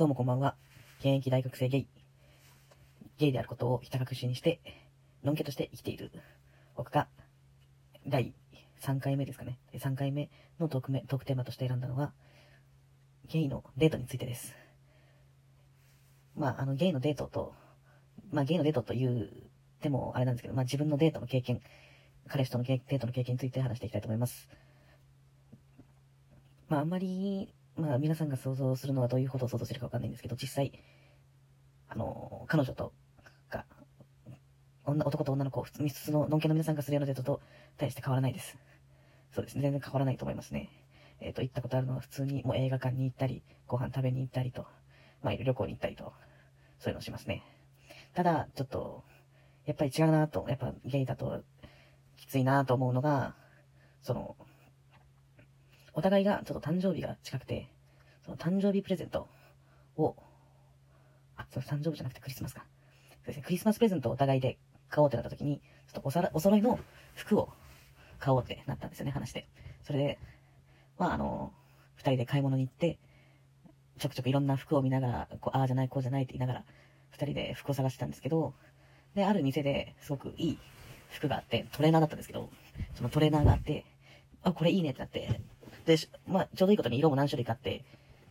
どうもこんばんは。現役大学生ゲイ。ゲイであることをひた隠しにして、のんけとして生きている。僕が、第3回目ですかね。3回目のトークトークテーマとして選んだのは、ゲイのデートについてです。まあ、あの、ゲイのデートと、まあ、ゲイのデートと言ってもあれなんですけど、まあ、自分のデートの経験、彼氏とのデートの経験について話していきたいと思います。まあ、あんまり、まあ、皆さんが想像するのはどういうことを想像してるかわかんないんですけど、実際、あの、彼女と、が、女、男と女の子、普通の、のんけの皆さんがするようなデートと、大して変わらないです。そうですね。全然変わらないと思いますね。えっ、と、行ったことあるのは普通にもう映画館に行ったり、ご飯食べに行ったりと、まあ、旅行に行ったりと、そういうのをしますね。ただ、ちょっと、やっぱり違うなと、やっぱゲイだと、きついなと思うのが、その、お互いがちょっと誕生日が近くて、その誕生日プレゼントを、あ、そう、誕生日じゃなくてクリスマスか。そうですね、クリスマスプレゼントをお互いで買おうってなった時に、ちょっとおさら、お揃いの服を買おうってなったんですよね、話で。それで、まああの、二人で買い物に行って、ちょくちょくいろんな服を見ながら、こう、ああじゃない、こうじゃないって言いながら、二人で服を探してたんですけど、で、ある店ですごくいい服があって、トレーナーだったんですけど、そのトレーナーがあって、あ、これいいねってなって、で、まあ、ちょうどいいことに色も何種類かあって、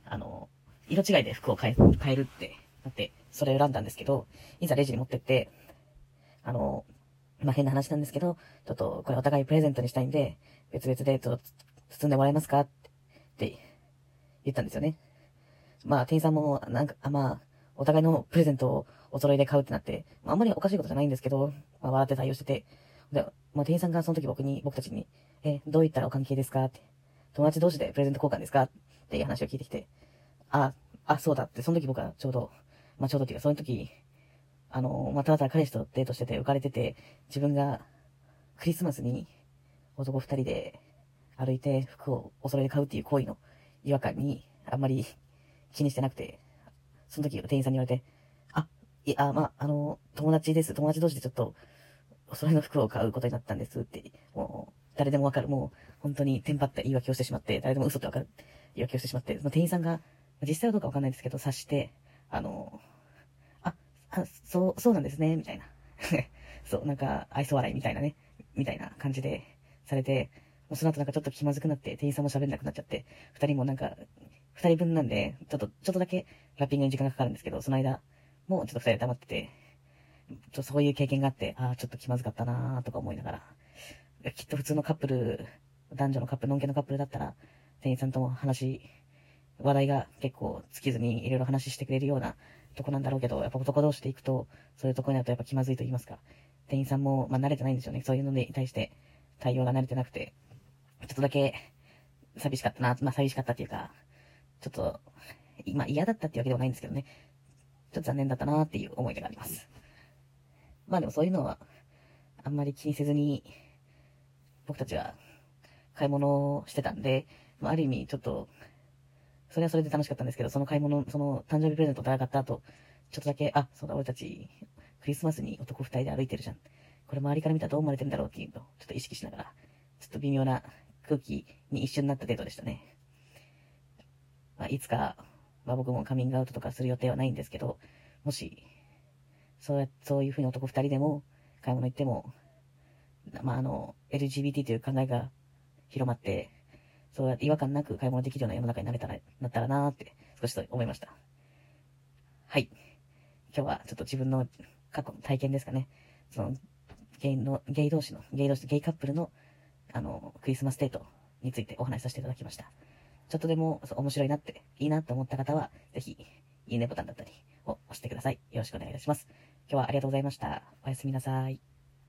あの、色違いで服を変え、変えるってなって、それを選んだんですけど、いざレジに持ってって、あの、まあ、変な話なんですけど、ちょっとこれお互いプレゼントにしたいんで、別々でちょっと包んでもらえますかって言ったんですよね。まあ、店員さんも、なんか、あまあ、お互いのプレゼントをお揃いで買うってなって、まあ、あんまりおかしいことじゃないんですけど、まあ、笑って対応してて、で、まあ、店員さんがその時僕に、僕たちに、え、どういったらお関係ですかって、友達同士でプレゼント交換ですか？っていう話を聞いてきて、あ、あ、そうだって、その時僕はちょうど、まあ、ちょうどっていうか、その時、あの、ま、ただた彼氏とデートしてて浮かれてて、自分がクリスマスに男二人で歩いて服をお揃いで買うっていう行為の違和感にあんまり気にしてなくて、その時店員さんに言われて、あ、いや、まあ、あの、友達です。友達同士でちょっと、お揃いの服を買うことになったんですって、もう、誰でもわかる。もう、本当にテンパった言い訳をしてしまって、誰でも嘘ってわかる言い訳をしてしまって、その店員さんが、実際はどうかわかんないですけど、察して、あの、あ、あ、そう、そうなんですね、みたいな。そう、なんか、愛想笑いみたいなね、みたいな感じで、されて、もうその後なんかちょっと気まずくなって、店員さんも喋んなくなっちゃって、二人もなんか、二人分なんで、ちょっと、ちょっとだけラッピングに時間がかかるんですけど、その間、もうちょっと二人で黙ってて、ちょっとそういう経験があって、ああ、ちょっと気まずかったなーとか思いながら、きっと普通のカップル、男女のカップル、のんけのカップルだったら、店員さんとも話、話題が結構尽きずにいろいろ話してくれるようなとこなんだろうけど、やっぱ男同士で行くと、そういうとこになるとやっぱ気まずいと言いますか。店員さんも、まあ慣れてないんですよね。そういうのに対して対応が慣れてなくて、ちょっとだけ寂しかったな、まあ寂しかったっていうか、ちょっと、まあ嫌だったっていうわけではないんですけどね。ちょっと残念だったなっていう思い出があります。まあでもそういうのは、あんまり気にせずに、僕たちは買い物をしてたんで、まあある意味ちょっと、それはそれで楽しかったんですけど、その買い物、その誕生日プレゼントを戦った後、ちょっとだけ、あ、そうだ、俺たち、クリスマスに男二人で歩いてるじゃん。これ周りから見たらどう思われてるんだろうっていうのを、ちょっと意識しながら、ちょっと微妙な空気に一瞬になったデートでしたね。まあ、いつか、まあ僕もカミングアウトとかする予定はないんですけど、もし、そうや、そういうふうに男二人でも買い物行っても、まああの、LGBT という考えが広まって、そうやって違和感なく買い物できるような世の中になれたら、なったらなーって少しと思いました。はい。今日はちょっと自分の過去の体験ですかね。その、ゲイの、ゲイ同士の、ゲイ同士、ゲイカップルの、あの、クリスマスデートについてお話しさせていただきました。ちょっとでも面白いなって、いいなって思った方は、ぜひ、いいねボタンだったりを押してください。よろしくお願いいたします。今日はありがとうございました。おやすみなさい。